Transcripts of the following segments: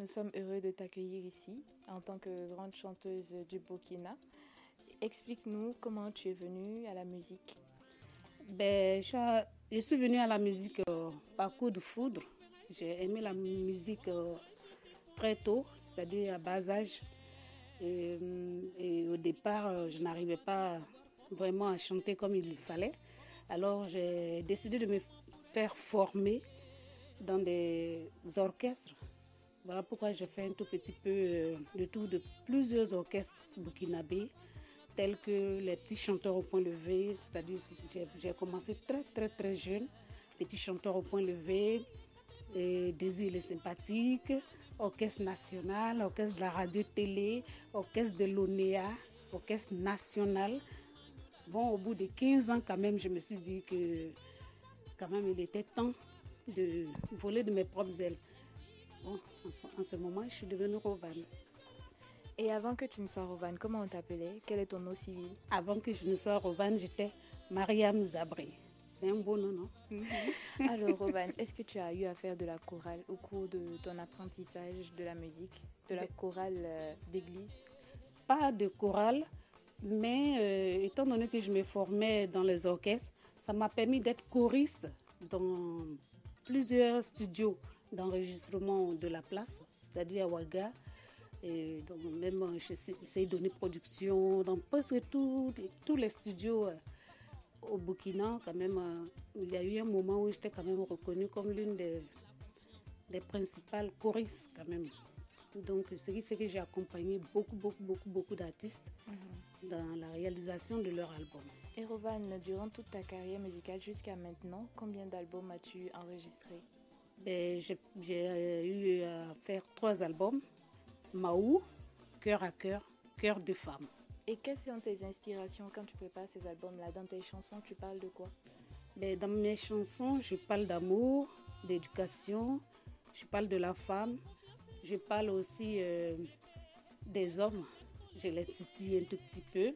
Nous sommes heureux de t'accueillir ici en tant que grande chanteuse du Burkina. Explique-nous comment tu es venue à la musique. Ben, je, suis venue à la musique euh, par coup de foudre. J'ai aimé la musique euh, très tôt, c'est-à-dire à bas âge. Et, euh, au départ, je n'arrivais pas vraiment à chanter comme il fallait. Alors j'ai décidé de me faire former dans des orchestres. Voilà pourquoi j'ai fait un tout petit peu le tour de plusieurs orchestres burkinabés tels que les petits chanteurs au point levé, c'est-à-dire j'ai commencé très très très jeune, petits chanteurs au point levé, et Désir les sympathiques, orchestre national, orchestre de la radio-télé, orchestre de l'ONEA, orchestre national. Bon, au bout de 15 ans quand même, je me suis dit que quand même il était temps de voler de mes propres ailes. Bon, en ce, moment, je suis devenue Rovane. Et avant que tu ne sois Rovane, comment on t'appelait? Quel est ton nom civil? Avant que je ne sois Rovane, j'étais Mariam Zabré. C'est un beau nom, non? Alors, Rovane, est-ce que tu as eu à faire de la chorale au cours de ton apprentissage de la musique, de la chorale euh, d'église? Pas de chorale, mais euh, étant donné que je me formais dans les orchestres, ça m'a permis d'être choriste dans plusieurs studios d'enregistrement de la place, c'est-à-dire à Ouaga, et donc, même euh, chez donner Production, dans presque tous les studios euh, au Burkina, quand même, euh, il y a eu un moment où j'étais quand même reconnue comme l'une des, des principales choristes quand même. Donc, ce qui fait que j'ai accompagné beaucoup, beaucoup, beaucoup, beaucoup d'artistes mhm. dans la réalisation de leurs albums. Et Rovan, durant toute ta carrière musicale jusqu'à maintenant, combien d'albums as-tu enregistré J'ai eu à faire trois albums. Maou, Cœur à cœur, Cœur de femme. Et quelles sont tes inspirations quand tu prépares ces albums-là? Dans tes chansons, tu parles de quoi? Ben, Dans mes chansons, je parle d'amour, d'éducation, je parle de la femme, je parle aussi euh, des hommes. Je les titille un tout petit peu.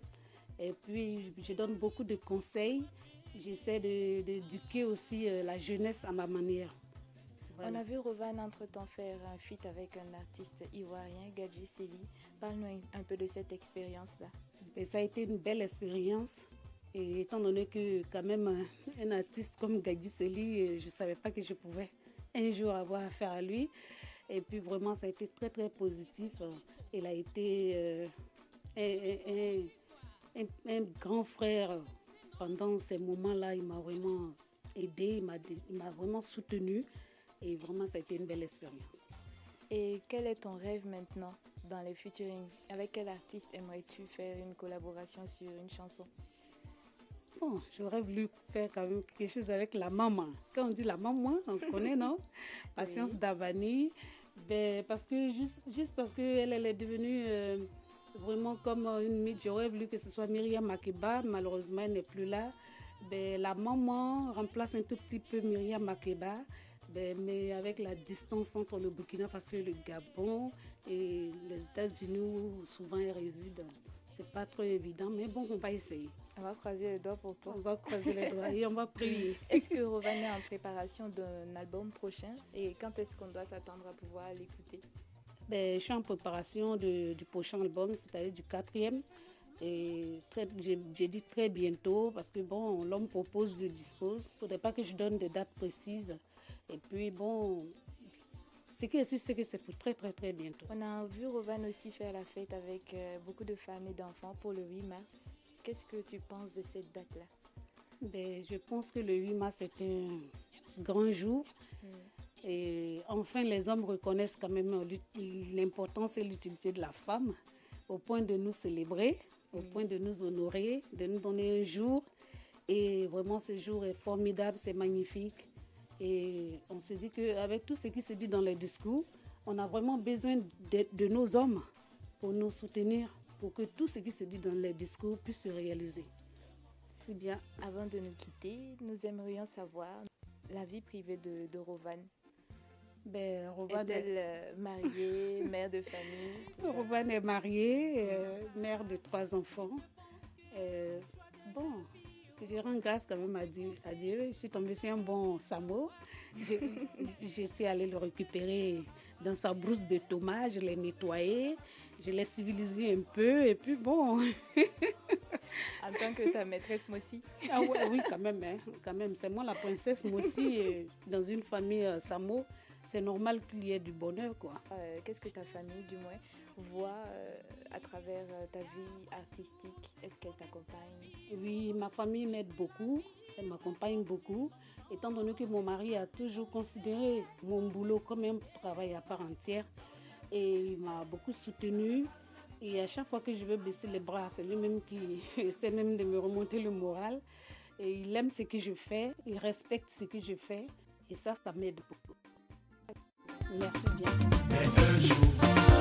Et puis, je donne beaucoup de conseils. J'essaie d'éduquer aussi euh, la jeunesse à ma manière. On a vu Rovan entre-temps faire un feat avec un artiste ivoirien, Gadji Seli. Parle-nous un peu de cette expérience-là. ça a été une belle expérience. Et étant donné que quand même un artiste comme Gadji Seli, euh, je ne savais pas que je pouvais un jour avoir affaire à lui. Et puis vraiment, ça a été très très positif. Il a été euh, un, grand frère pendant ces moments-là. Il m'a vraiment aidé, il m'a vraiment soutenu. Et vraiment, ça a été une belle expérience. Et quel est ton rêve maintenant dans les featuring? Avec quel artiste aimerais-tu faire une collaboration sur une chanson? Bon, j'aurais voulu faire quand même quelque chose avec la maman. Quand on dit la maman, on connaît, non? Patience Davani. Ben, parce que juste, juste parce qu'elle elle est devenue euh, vraiment comme une mythe, j'aurais voulu que ce soit Myriam Makeba. Malheureusement, elle n'est plus là. Ben, la maman remplace un tout petit peu Myriam Makeba. Ben, mais avec la distance entre le Burkina Faso et le Gabon et les États-Unis où souvent ils résident, c'est pas trop évident, mais bon, on va essayer. On va croiser les doigts pour toi. On va croiser les doigts et on va prier. Est-ce que Rovan est en préparation d'un album prochain et quand est-ce qu'on doit s'attendre à pouvoir l'écouter? Ben, Je suis en préparation du prochain album, c'est-à-dire du quatrième. Et j'ai dit très bientôt parce que bon, l'homme propose, Dieu dispose. Il ne faudrait pas que je donne des dates précises. Et puis bon, ce qui est sûr, c'est que c'est pour très très très bientôt. On a vu Rovan aussi faire la fête avec euh, beaucoup de femmes et d'enfants pour le 8 mars. Qu'est-ce que tu penses de cette date-là? Ben, Je pense que le 8 mars est un grand jour. Hmm. Et enfin, les hommes reconnaissent quand même l'importance et l'utilité de la femme au point de nous célébrer, au hmm. point de nous honorer, de nous donner un jour. Et vraiment, ce jour est formidable, c'est magnifique. Et on se dit qu'avec tout ce qui se dit dans les discours, on a vraiment besoin de, nos hommes pour nous soutenir, pour que tout ce qui se dit dans les discours puisse se réaliser. C'est bien. Avant de nous quitter, nous aimerions savoir la vie privée de, de Rovan. Ben, Rovan est, elle euh, mariée, mère de famille Rovan est mariée, euh, mère de trois enfants. Euh, bon, je rends grâce quand même à Dieu. À Dieu. Je suis tombée sur un bon samo. Je, je suis allée le récupérer dans sa brousse de tomates, je l'ai nettoyé, je l'ai civilisé un peu et puis bon. en tant que ta maîtresse Mossi Ah ouais, oui, quand même, hein, quand même. C'est moi la princesse Mossi dans une famille euh, Samo. C'est normal qu'il y ait du bonheur, quoi. Euh, Qu'est-ce que ta famille, du moins, voit euh, à travers euh, ta vie artistique Est-ce qu'elle t'accompagne? Oui, ma famille m'aide beaucoup, elle m'accompagne beaucoup, étant donné que mon mari a toujours considéré mon boulot comme un travail à part entière et il m'a beaucoup soutenue. Et à chaque fois que je veux baisser les bras, c'est lui-même qui essaie même de me remonter le moral. Et il aime ce que je fais, il respecte ce que je fais. Et ça, ça m'aide beaucoup. Merci bien.